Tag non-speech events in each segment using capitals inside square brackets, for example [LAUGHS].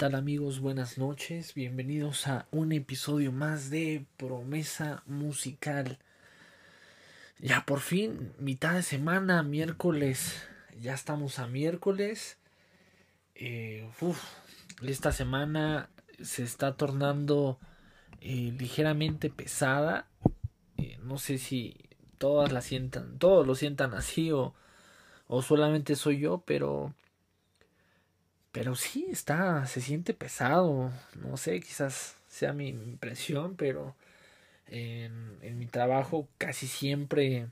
¿Qué tal amigos? Buenas noches. Bienvenidos a un episodio más de Promesa Musical. Ya por fin, mitad de semana, miércoles. Ya estamos a miércoles. Eh, esta semana se está tornando eh, ligeramente pesada. Eh, no sé si todas la sientan, todos lo sientan así o, o solamente soy yo, pero pero sí, está, se siente pesado. No sé, quizás sea mi impresión, pero en, en mi trabajo casi siempre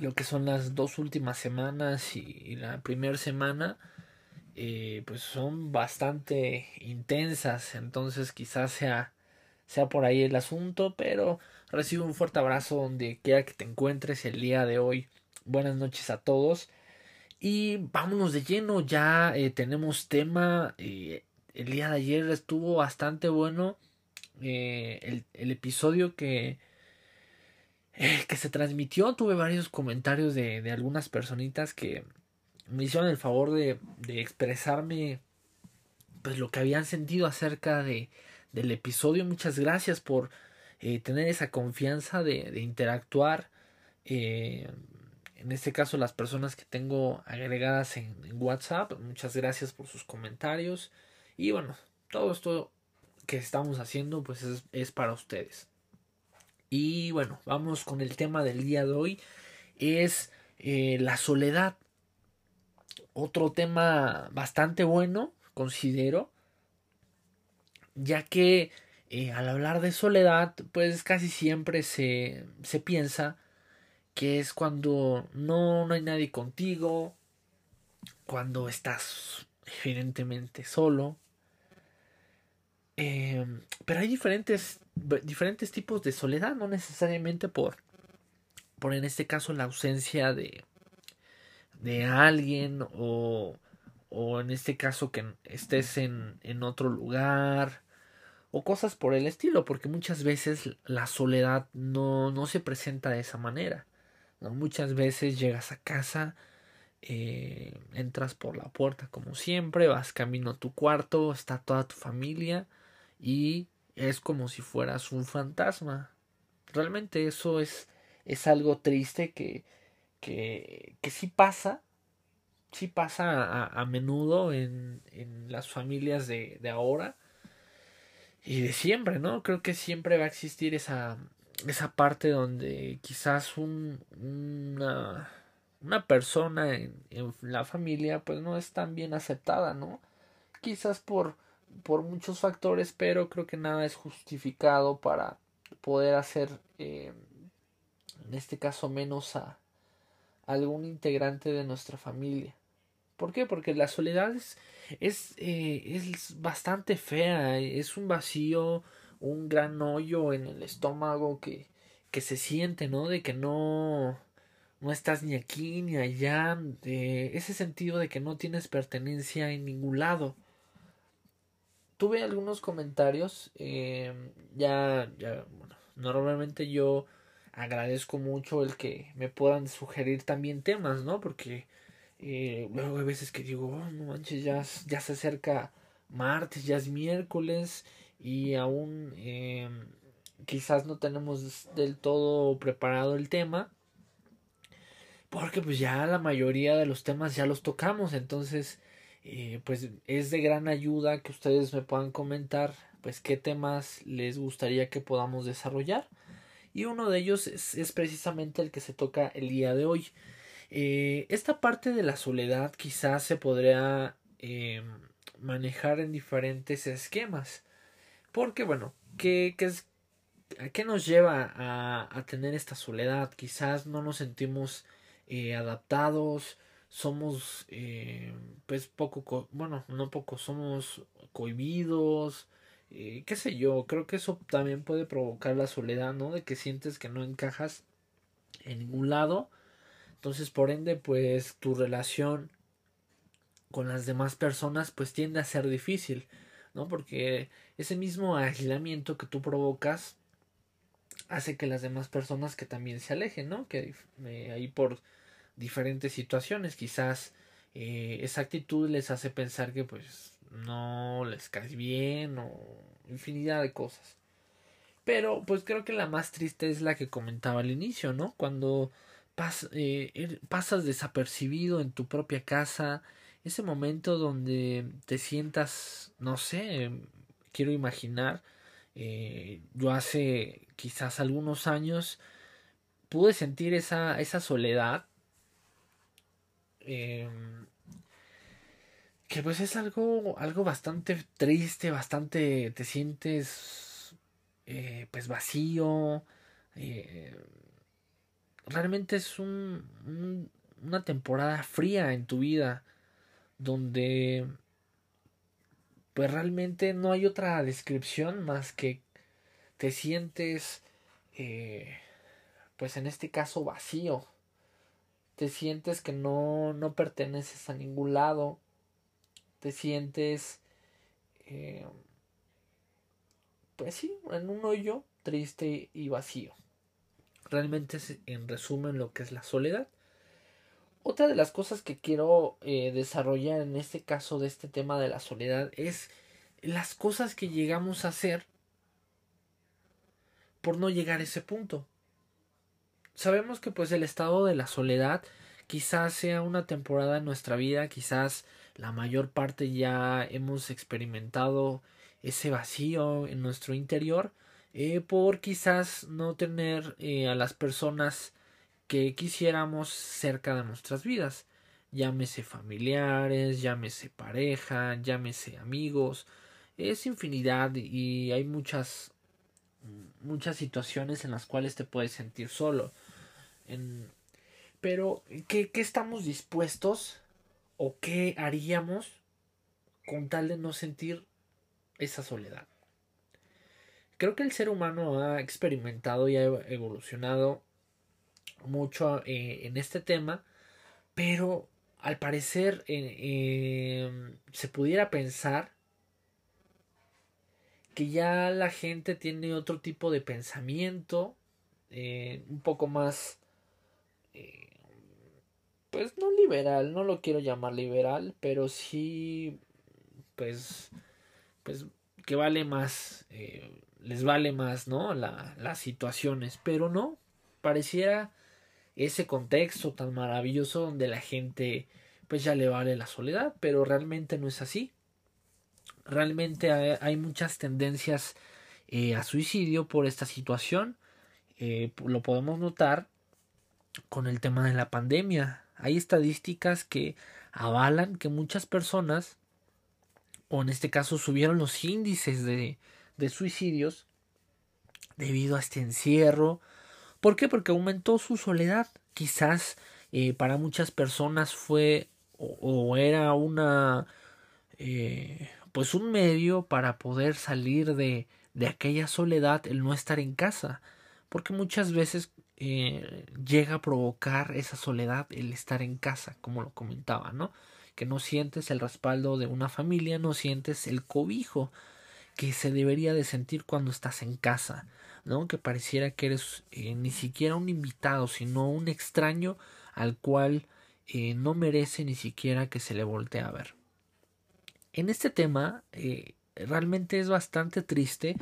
lo que son las dos últimas semanas y, la primera semana, eh, pues son bastante intensas. Entonces quizás sea, sea por ahí el asunto, pero recibo un fuerte abrazo donde quiera que te encuentres el día de hoy. Buenas noches a todos. Y vámonos de lleno, ya eh, tenemos tema. Eh, el día de ayer estuvo bastante bueno eh, el, episodio que, que se transmitió. Tuve varios comentarios de, de, algunas personitas que me hicieron el favor de, de expresarme pues lo que habían sentido acerca de, del episodio. Muchas gracias por tener esa confianza de, interactuar. En este caso las personas que tengo agregadas en, WhatsApp. Muchas gracias por sus comentarios. Y bueno, todo esto que estamos haciendo pues es, para ustedes. Y bueno, vamos con el tema del día de hoy. Es eh, la soledad. Otro tema bastante bueno, considero. Ya que eh, al hablar de soledad, pues casi siempre se, se piensa que es cuando no, no hay nadie contigo, cuando estás evidentemente solo. Eh, pero hay diferentes, diferentes tipos de soledad, no necesariamente por, por en este caso la ausencia de, de alguien o, o en este caso que estés en, en otro lugar o cosas por el estilo, porque muchas veces la soledad no, no se presenta de esa manera. Muchas veces llegas a casa, eh, entras por la puerta como siempre, vas camino a tu cuarto, está toda tu familia y es como si fueras un fantasma. Realmente eso es, es algo triste que, que, que sí pasa, sí pasa a, menudo en, en, las familias de, de ahora y de siempre, ¿no? Creo que siempre va a existir esa, esa parte donde quizás un, una, una persona en, la familia pues no es tan bien aceptada, ¿no? Quizás por, por muchos factores, pero creo que nada es justificado para poder hacer, eh, en este caso, menos a algún integrante de nuestra familia. ¿Por qué? Porque la soledad es, es, eh, es bastante fea, es un vacío, un gran hoyo en el estómago que, que se siente, ¿no? De que no, no estás ni aquí ni allá, de ese sentido de que no tienes pertenencia en ningún lado. Tuve algunos comentarios, eh, ya, normalmente yo agradezco mucho el que me puedan sugerir también temas, ¿no? Porque eh, luego hay veces que digo, oh, no manches, ya, ya se acerca martes, ya es miércoles y aún eh, quizás no tenemos del todo preparado el tema porque pues ya la mayoría de los temas ya los tocamos entonces eh, pues es de gran ayuda que ustedes me puedan comentar pues qué temas les gustaría que podamos desarrollar y uno de ellos es, es precisamente el que se toca el día de hoy. Eh, esta parte de la soledad quizás se podría manejar en diferentes esquemas porque bueno, ¿qué, qué, es, ¿qué nos lleva a, a, tener esta soledad? Quizás no nos sentimos eh, adaptados, somos eh, pues poco, bueno, no poco, somos cohibidos, eh, qué sé yo, creo que eso también puede provocar la soledad, ¿no? De que sientes que no encajas en ningún lado. Entonces, por ende, pues tu relación con las demás personas pues tiende a ser difícil. ¿No? Porque ese mismo aislamiento que tú provocas hace que las demás personas que también se alejen, ¿no? Que eh, ahí por diferentes situaciones, quizás eh, esa actitud les hace pensar que pues no les caes bien o infinidad de cosas. Pero pues creo que la más triste es la que comentaba al inicio, ¿no? Cuando eh, pasas desapercibido en tu propia casa, ese momento donde te sientas, no sé, quiero imaginar, eh, yo hace quizás algunos años pude sentir esa, esa soledad. Em, que pues es algo, algo bastante triste, bastante te sientes eh, pues vacío. Eh, realmente es un, una temporada fría en tu vida donde pues realmente no hay otra descripción más que te sientes eh, pues en este caso vacío. Te sientes que no no perteneces a ningún lado. Te sientes eh, pues sí en un hoyo triste y vacío. Realmente es en resumen lo que es la soledad otra de las cosas que quiero eh, desarrollar en este caso de este tema de la soledad es las cosas que llegamos a hacer por no llegar a ese punto. Sabemos que pues el estado de la soledad quizás sea una temporada en nuestra vida, quizás la mayor parte ya hemos experimentado ese vacío en nuestro interior eh, por quizás no tener eh, a las personas que quisiéramos cerca de nuestras vidas. Llámese familiares, llámese pareja, llámese amigos. Es infinidad y hay muchas muchas situaciones en las cuales te puedes sentir solo. Pero, ¿qué, ¿qué estamos dispuestos o qué haríamos con tal de no sentir esa soledad? Creo que el ser humano ha experimentado y ha evolucionado mucho eh, en este tema, pero al parecer eh, em, se pudiera pensar que ya la gente tiene otro tipo de pensamiento, eh, un poco más, pues no liberal, no lo quiero llamar liberal, pero sí, pues, pues que vale más, les vale más, ¿no? La, las situaciones, pero no, pareciera ese contexto tan maravilloso donde la gente pues ya le vale la soledad, pero realmente no es así. Realmente hay, muchas tendencias eh, a suicidio por esta situación. Eh, lo podemos notar con el tema de la pandemia. Hay estadísticas que avalan que muchas personas, o en este caso subieron los índices de, de suicidios debido a este encierro, ¿Por qué? Porque aumentó su soledad. Quizás eh, para muchas personas fue o, era una eh, pues un medio para poder salir de, de aquella soledad el no estar en casa. Porque muchas veces eh, llega a provocar esa soledad el estar en casa, como lo comentaba, ¿no? Que no sientes el respaldo de una familia, no sientes el cobijo que se debería de sentir cuando estás en casa. ¿No? Que pareciera que eres eh, ni siquiera un invitado, sino un extraño al cual eh, no merece ni siquiera que se le voltee a ver. En este tema, eh, realmente es bastante triste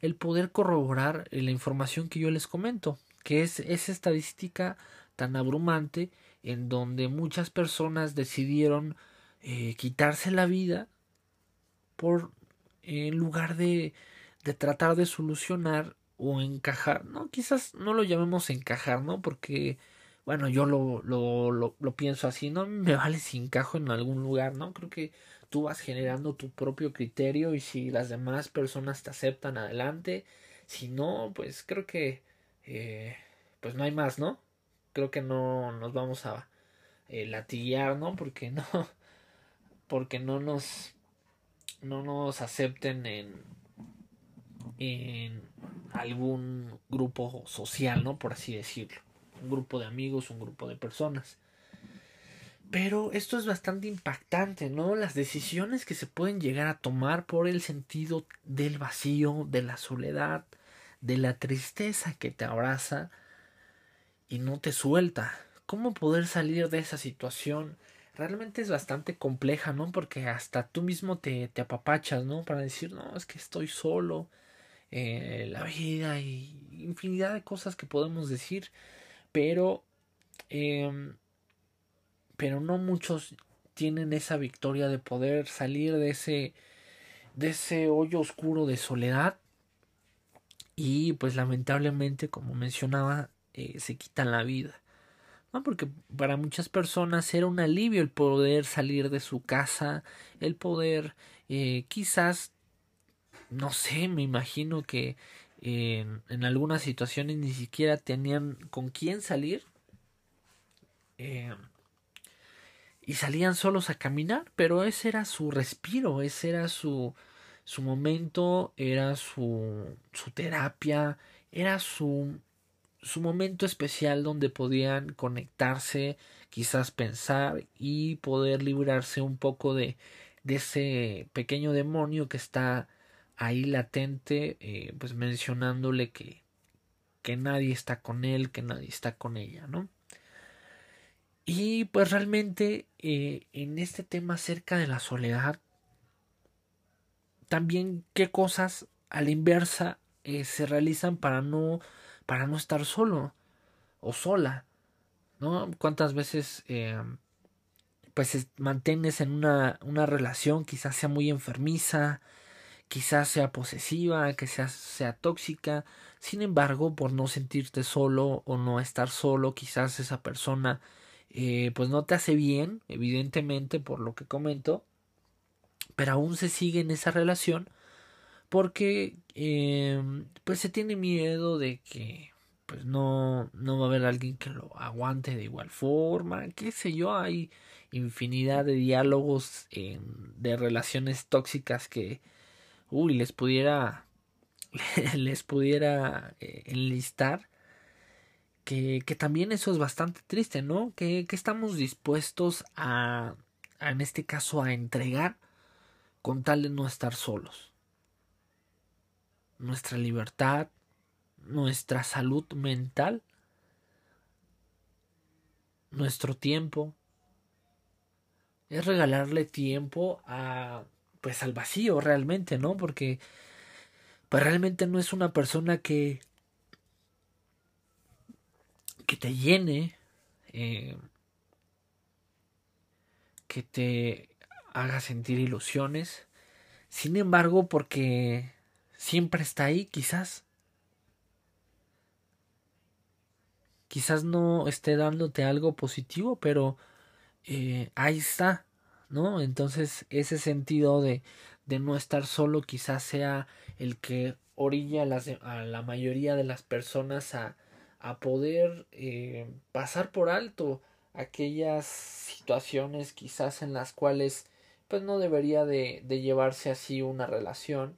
el poder corroborar la información que yo les comento, que es esa estadística tan abrumante en donde muchas personas decidieron quitarse la vida por en lugar de, de tratar de solucionar o encajar, ¿no? Quizás no lo llamemos encajar, ¿no? Porque, bueno, yo lo, lo, lo, pienso así, no me vale si encajo en algún lugar, ¿no? Creo que tú vas generando tu propio criterio y si las demás personas te aceptan adelante, si no, pues creo que, eh, pues no hay más, ¿no? Creo que no nos vamos a eh, latillar, ¿no? Porque no, [LAUGHS] porque no nos, no nos acepten en, en algún grupo social, ¿no? Por así decirlo. Un grupo de amigos, un grupo de personas. Pero esto es bastante impactante, ¿no? Las decisiones que se pueden llegar a tomar por el sentido del vacío, de la soledad, de la tristeza que te abraza y no te suelta. ¿Cómo poder salir de esa situación? realmente es bastante compleja, ¿no? Porque hasta tú mismo te, te apapachas, ¿no? Para decir, no, es que estoy solo, eh, la vida y infinidad de cosas que podemos decir, pero, eh, pero no muchos tienen esa victoria de poder salir de ese, de ese hoyo oscuro de soledad y pues lamentablemente, como mencionaba, eh, se quitan la vida. ¿no? Porque para muchas personas era un alivio el poder salir de su casa, el poder eh, quizás, no sé, me imagino que en, algunas situaciones ni siquiera tenían con quién salir. Eh, y salían solos a caminar, pero ese era su respiro, ese era su, su momento, era su, su terapia, era su, su momento especial donde podían conectarse, quizás pensar y poder librarse un poco de, de ese pequeño demonio que está ahí latente, eh, pues mencionándole que, que nadie está con él, que nadie está con ella, ¿no? Y pues realmente eh, en este tema acerca de la soledad, también qué cosas a la inversa eh, se realizan para no para no estar solo o sola no cuántas veces eh, pues mantienes en una, una relación quizás sea muy enfermiza quizás sea posesiva que sea, sea tóxica. Sin embargo por no sentirte solo o no estar solo quizás esa persona eh, pues no te hace bien evidentemente por lo que comento pero aún se sigue en esa relación porque eh, pues se tiene miedo de que pues no, no va a haber alguien que lo aguante de igual forma, qué sé yo, hay infinidad de diálogos de relaciones tóxicas que uy les pudiera [LAUGHS] les pudiera eh, enlistar que, que, también eso es bastante triste, ¿no? Que, que estamos dispuestos a, a, en este caso, a entregar con tal de no estar solos. Nuestra libertad, nuestra salud mental, nuestro tiempo, es regalarle tiempo a pues al vacío realmente, ¿no? Porque pues realmente no es una persona que que te llene, eh, que te haga sentir ilusiones. Sin embargo, porque siempre está ahí, quizás. Quizás no esté dándote algo positivo, pero eh, ahí está, ¿no? Entonces ese sentido de, de no estar solo quizás sea el que orilla a, las, a la mayoría de las personas a, a poder eh, pasar por alto aquellas situaciones quizás en las cuales pues no debería de, de llevarse así una relación.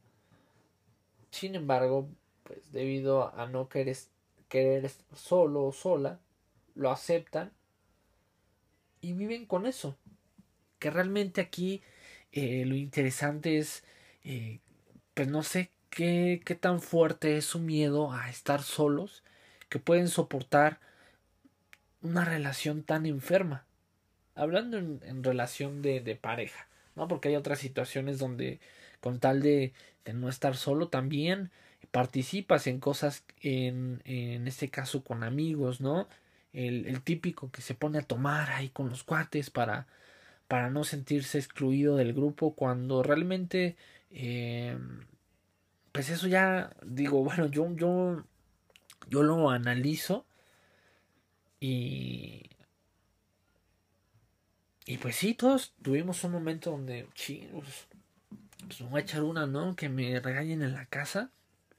Sin embargo, pues debido a no querer, querer solo o sola, lo aceptan y viven con eso. Que realmente aquí eh, lo interesante es, eh, pues no sé qué, qué tan fuerte es su miedo a estar solos, que pueden soportar una relación tan enferma. Hablando en, en relación de, de pareja. ¿no? Porque hay otras situaciones donde con tal de, de no estar solo también participas en cosas en, en este caso con amigos, ¿no? El, el, típico que se pone a tomar ahí con los cuates para, para no sentirse excluido del grupo cuando realmente eh, pues eso ya digo [LAUGHS] bueno yo yo yo lo analizo y y pues sí, todos tuvimos un momento donde, chingos, pues me voy a echar una, ¿no? Que me regañen en la casa.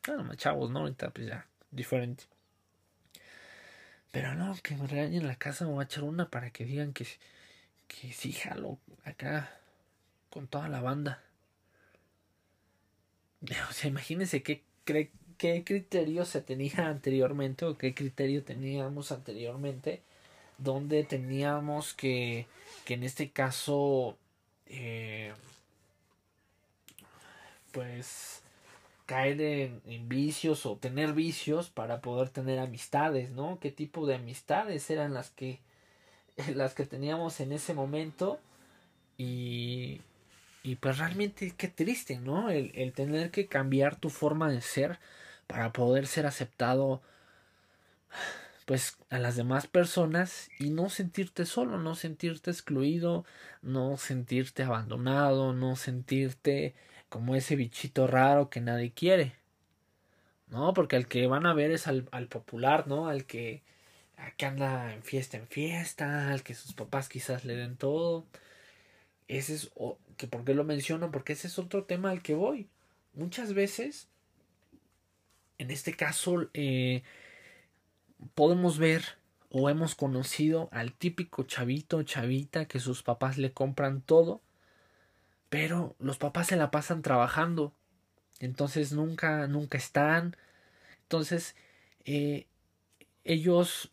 Bueno, chavos, ¿no? Ahorita pues ya, diferente. Pero no, que me regañen en la casa, me voy a echar una para que digan que, que sí, jalo acá con toda la banda. [LAUGHS] O sea, imagínense qué, qué criterio se tenía anteriormente o qué criterio teníamos anteriormente donde teníamos que, que en este caso, eh, pues, caer en, en, vicios o tener vicios para poder tener amistades, ¿no? ¿Qué tipo de amistades eran las que [LAUGHS] las que teníamos en ese momento y, y pues realmente qué triste, ¿no? El, el tener que cambiar tu forma de ser para poder ser aceptado pues a las demás personas y no sentirte solo, no sentirte excluido, no sentirte abandonado, no sentirte como ese bichito raro que nadie quiere. ¿No? Porque al que van a ver es al, al popular, ¿no? Al que, que anda en fiesta en fiesta, al que sus papás quizás le den todo. Ese es, que ¿por qué lo menciono? Porque ese es otro tema al que voy. Muchas veces, en este caso, eh, podemos ver o hemos conocido al típico chavito chavita que sus papás le compran todo, pero los papás se la pasan trabajando, entonces nunca, nunca están, entonces eh, ellos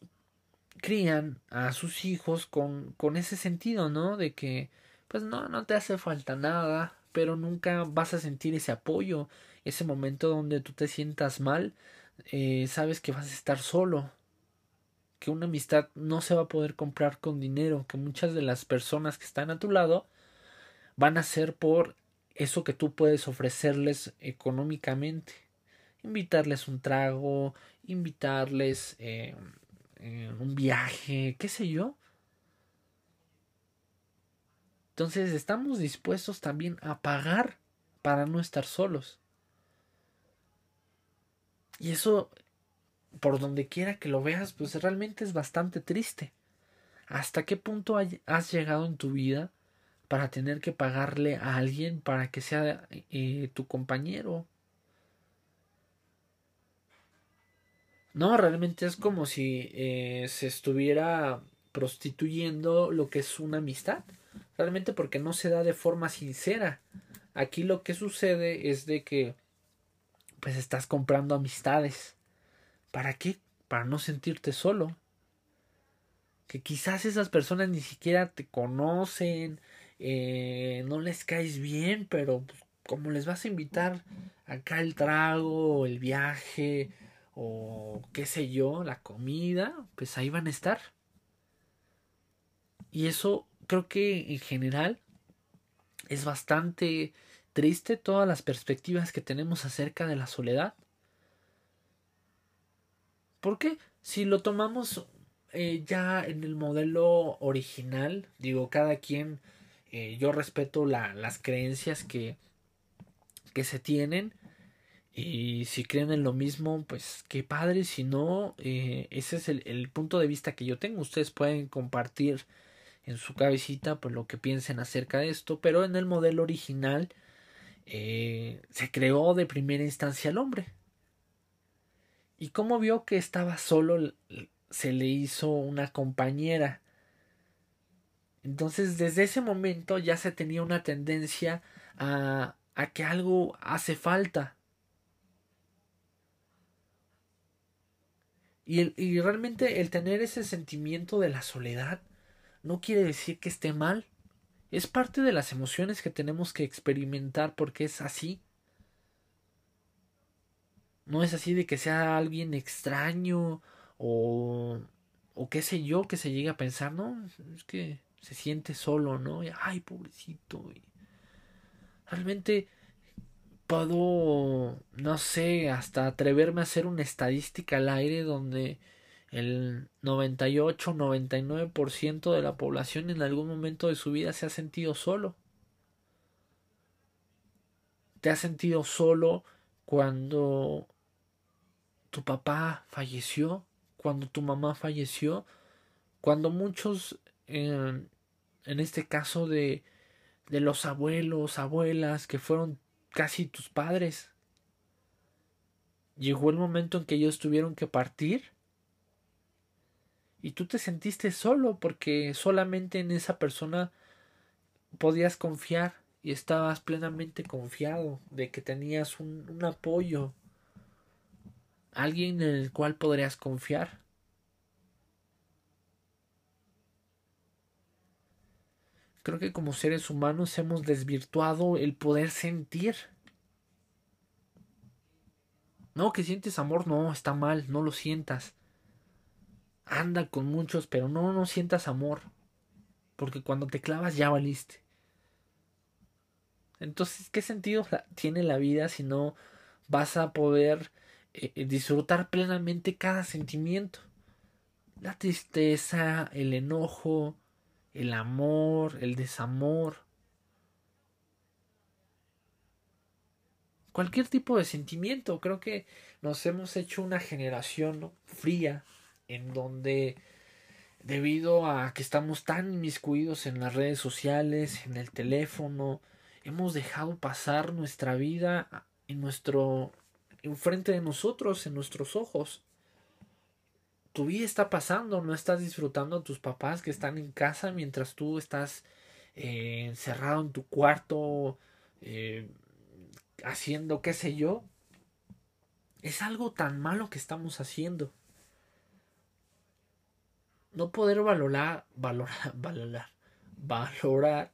crían a sus hijos con, con ese sentido, ¿no? De que, pues no, no te hace falta nada, pero nunca vas a sentir ese apoyo, ese momento donde tú te sientas mal, eh, sabes que vas a estar solo, que una amistad no se va a poder comprar con dinero, que muchas de las personas que están a tu lado van a ser por eso que tú puedes ofrecerles económicamente. Invitarles un trago, invitarles eh, eh, un viaje, qué sé yo. Entonces estamos dispuestos también a pagar para no estar solos. Y eso por donde quiera que lo veas, pues realmente es bastante triste. ¿Hasta qué punto has llegado en tu vida para tener que pagarle a alguien para que sea eh, tu compañero? No, realmente es como si eh, se estuviera prostituyendo lo que es una amistad. Realmente porque no se da de forma sincera. Aquí lo que sucede es de que pues estás comprando amistades ¿Para qué? Para no sentirte solo. Que quizás esas personas ni siquiera te conocen, eh, no les caes bien, pero pues, como les vas a invitar acá el trago, el viaje, o qué sé yo, la comida, pues ahí van a estar. Y eso creo que en general es bastante triste todas las perspectivas que tenemos acerca de la soledad. Porque si lo tomamos eh, ya en el modelo original, digo, cada quien, eh, yo respeto la, las creencias que, que se tienen. Y si creen en lo mismo, pues qué padre. Si no, eh, ese es el, punto de vista que yo tengo. Ustedes pueden compartir en su cabecita pues lo que piensen acerca de esto. Pero en el modelo original se creó de primera instancia el hombre. Y como vio que estaba solo, se le hizo una compañera. Entonces, desde ese momento ya se tenía una tendencia a, a que algo hace falta. Y, el, y realmente el tener ese sentimiento de la soledad no quiere decir que esté mal. Es parte de las emociones que tenemos que experimentar porque es así. No es así de que sea alguien extraño o, o qué sé yo que se llegue a pensar, no, es que se siente solo, ¿no? Ay, pobrecito. Y realmente puedo, no sé, hasta atreverme a hacer una estadística al aire donde el 98, 99% de la población en algún momento de su vida se ha sentido solo. Te has sentido solo cuando tu papá falleció, cuando tu mamá falleció, cuando muchos, en este caso de, de los abuelos, abuelas, que fueron casi tus padres, llegó el momento en que ellos tuvieron que partir y tú te sentiste solo porque solamente en esa persona podías confiar y estabas plenamente confiado de que tenías un, un apoyo alguien en el cual podrías confiar. Creo que como seres humanos hemos desvirtuado el poder sentir. No, que sientes amor, no, está mal, no lo sientas. anda con muchos, pero no, no sientas amor. Porque cuando te clavas ya valiste. Entonces, ¿qué sentido tiene la vida si no vas a poder eh, eh, disfrutar plenamente cada sentimiento? La tristeza, el enojo, el amor, el desamor. Cualquier tipo de sentimiento. Creo que nos hemos hecho una generación fría en donde debido a que estamos tan inmiscuidos en las redes sociales, en el teléfono, hemos dejado pasar nuestra vida en nuestro enfrente de nosotros, en nuestros ojos. Tu vida está pasando, no estás disfrutando a tus papás que están en casa mientras tú estás eh, encerrado en tu cuarto eh, haciendo qué sé yo. Es algo tan malo que estamos haciendo no poder valorar, valorar, [LAUGHS] valorar, valorar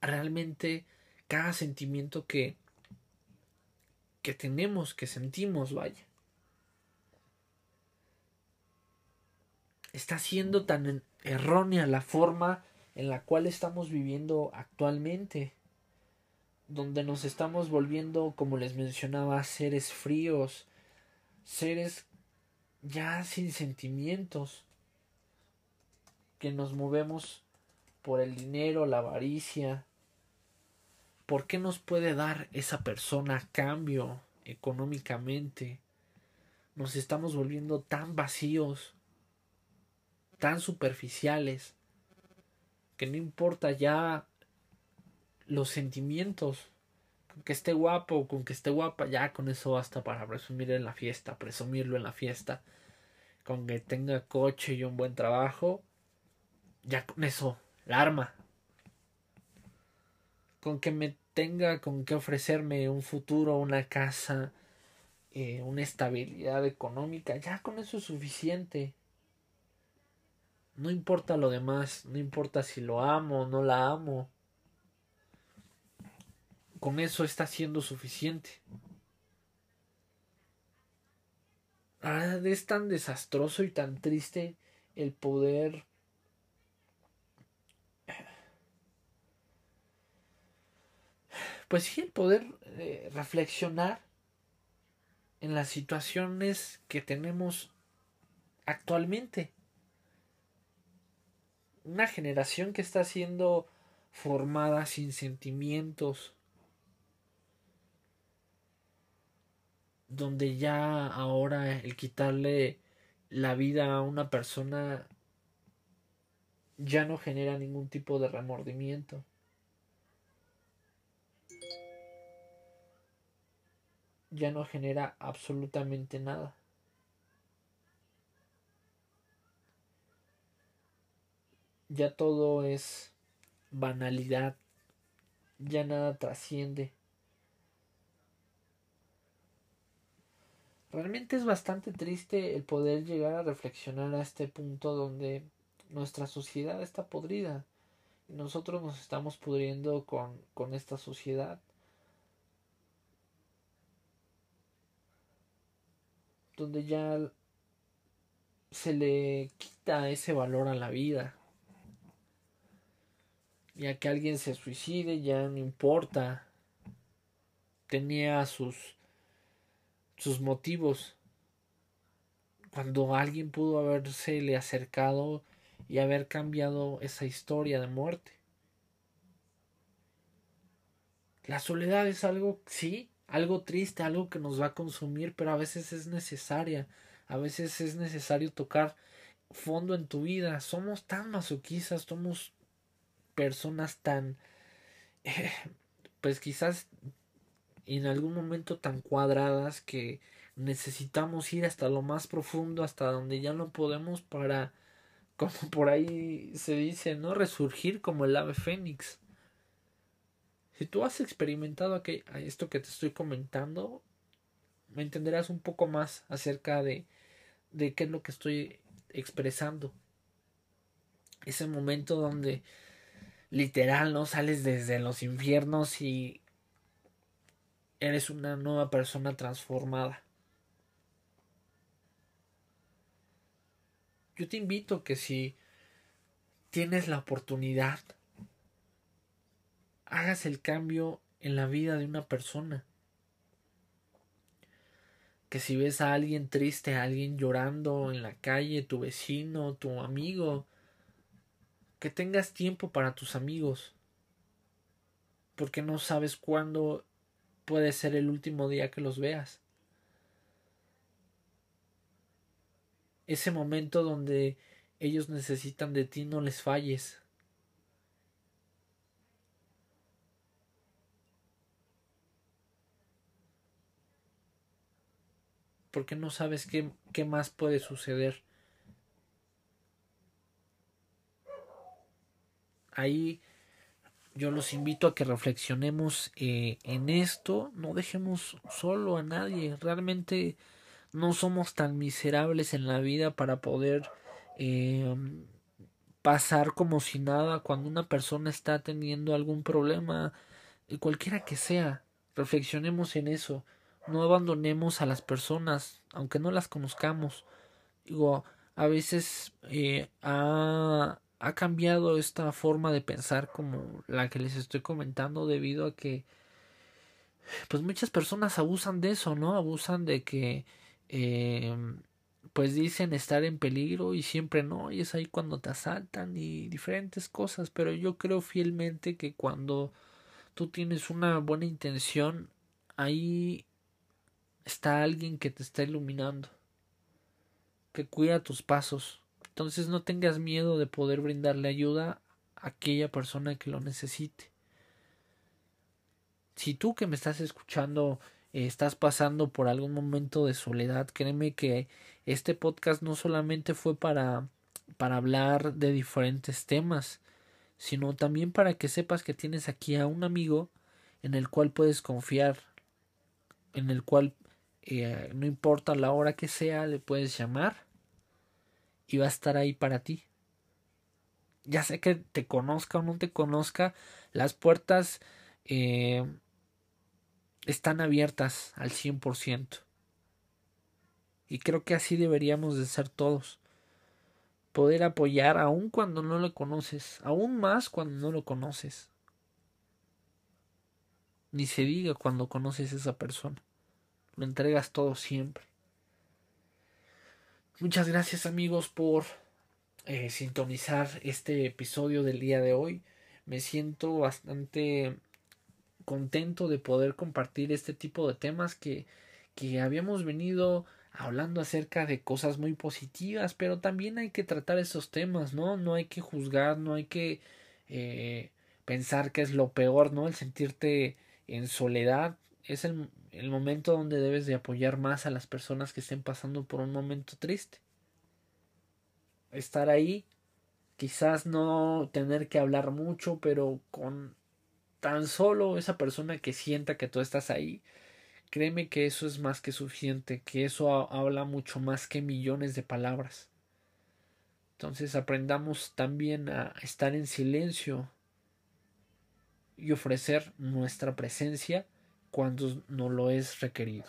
realmente cada sentimiento que, que tenemos, que sentimos, vaya. Está siendo tan errónea la forma en la cual estamos viviendo actualmente, donde nos estamos volviendo, como les mencionaba, seres fríos, seres ya sin sentimientos, que nos movemos por el dinero, la avaricia. ¿Por qué nos puede dar esa persona cambio económicamente? Nos estamos volviendo tan vacíos, tan superficiales, que no importa ya los sentimientos. Con que esté guapo, con que esté guapa, ya con eso basta para presumir en la fiesta, presumirlo en la fiesta con que tenga coche y un buen trabajo, ya con eso, la arma. Con que me tenga con que ofrecerme un futuro, una casa, eh, una estabilidad económica, ya con eso es suficiente. No importa lo demás, no importa si lo amo o no la amo. Con eso está siendo suficiente. Ah, es tan desastroso y tan triste el poder pues sí, el poder eh, reflexionar en las situaciones que tenemos actualmente. Una generación que está siendo formada sin sentimientos, donde ya ahora el quitarle la vida a una persona ya no genera ningún tipo de remordimiento. Ya no genera absolutamente nada. Ya todo es banalidad. Ya nada trasciende. Realmente es bastante triste el poder llegar a reflexionar a este punto donde nuestra sociedad está podrida y nosotros nos estamos pudriendo con, con esta sociedad. Donde ya se le quita ese valor a la vida. Ya que alguien se suicide ya no importa. Tenía sus sus motivos. Cuando alguien pudo haberse acercado y haber cambiado esa historia de muerte. La soledad es algo, sí, algo triste, algo que nos va a consumir, pero a veces es necesaria. A veces es necesario tocar fondo en tu vida. Somos tan masoquistas, somos personas tan, pues quizás en algún momento tan cuadradas que necesitamos ir hasta lo más profundo, hasta donde ya no podemos para, [LAUGHS] como por ahí se dice, ¿no? Resurgir como el ave fénix. Si tú has experimentado esto que te estoy comentando, me entenderás un poco más acerca de, de qué es lo que estoy expresando. Ese momento donde literal no sales desde los infiernos y eres una nueva persona transformada. yo te invito que si tienes la oportunidad, hagas el cambio en la vida de una persona. Que si ves a alguien triste, a alguien llorando en la calle, tu vecino, tu amigo, que tengas tiempo para tus amigos. Porque no sabes cuándo puede ser el último día que los veas. Ese momento donde ellos necesitan de ti, no les falles. porque no sabes qué, qué más puede suceder. Ahí yo los invito a que reflexionemos eh, en esto, no dejemos solo a nadie, realmente no somos tan miserables en la vida para poder eh, pasar como si nada cuando una persona está teniendo algún problema, cualquiera que sea, reflexionemos en eso. No abandonemos a las personas, aunque no las conozcamos. Digo, a veces eh, ha cambiado esta forma de pensar como la que les estoy comentando debido a que pues muchas personas abusan de eso, ¿no? Abusan de que eh, pues dicen estar en peligro y siempre no, y es ahí cuando te asaltan y diferentes cosas, pero yo creo fielmente que cuando tú tienes una buena intención, ahí está alguien que te está iluminando, que cuida tus pasos. Entonces no tengas miedo de poder brindarle ayuda a aquella persona que lo necesite. Si tú que me estás escuchando eh, estás pasando por algún momento de soledad, créeme que este podcast no solamente fue para para hablar de diferentes temas, sino también para que sepas que tienes aquí a un amigo en el cual puedes confiar, en el cual eh, no importa la hora que sea, le puedes llamar y va a estar ahí para ti. Ya sé que te conozca o no te conozca, las puertas eh, están abiertas al 100%. Y creo que así deberíamos de ser todos. Poder apoyar aun cuando no lo conoces, aún más cuando no lo conoces. Ni se diga cuando conoces a esa persona lo entregas todo siempre. Muchas gracias amigos por eh, sintonizar este episodio del día de hoy. Me siento bastante contento de poder compartir este tipo de temas que, que habíamos venido hablando acerca de cosas muy positivas, pero también hay que tratar esos temas, ¿no? No hay que juzgar, no hay que eh, pensar que es lo peor, ¿no? El sentirte en soledad es el, el momento donde debes de apoyar más a las personas que estén pasando por un momento triste. Estar ahí, quizás no tener que hablar mucho, pero con tan solo esa persona que sienta que tú estás ahí, créeme que eso es más que suficiente, que eso habla mucho más que millones de palabras. Entonces aprendamos también a estar en silencio y ofrecer nuestra presencia cuando no lo es requerido.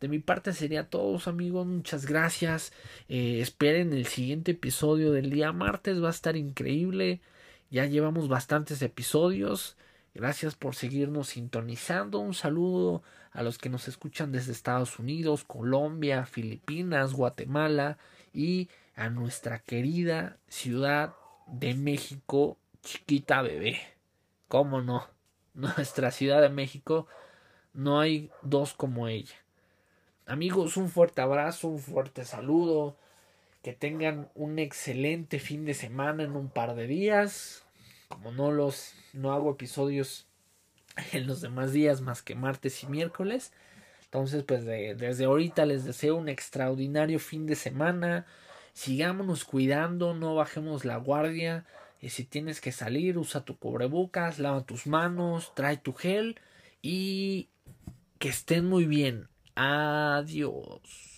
De mi parte sería todo amigos, muchas gracias. Eh, esperen el siguiente episodio del día martes, va a estar increíble. Ya llevamos bastantes episodios. Gracias por seguirnos sintonizando. Un saludo a los que nos escuchan desde Estados Unidos, Colombia, Filipinas, Guatemala y a nuestra querida ciudad de México, chiquita bebé. ¿Cómo no? Nuestra Ciudad de México, no hay dos como ella. Amigos, un fuerte abrazo, un fuerte saludo, que tengan un excelente fin de semana en un par de días. Como no los no hago episodios [LAUGHS] en los demás días más que martes y miércoles. Entonces, pues desde ahorita les deseo un extraordinario fin de semana. Sigámonos cuidando, no bajemos la guardia. Y si tienes que salir, usa tu cubrebocas, lava tus manos, trae tu gel y que estén muy bien. Adiós.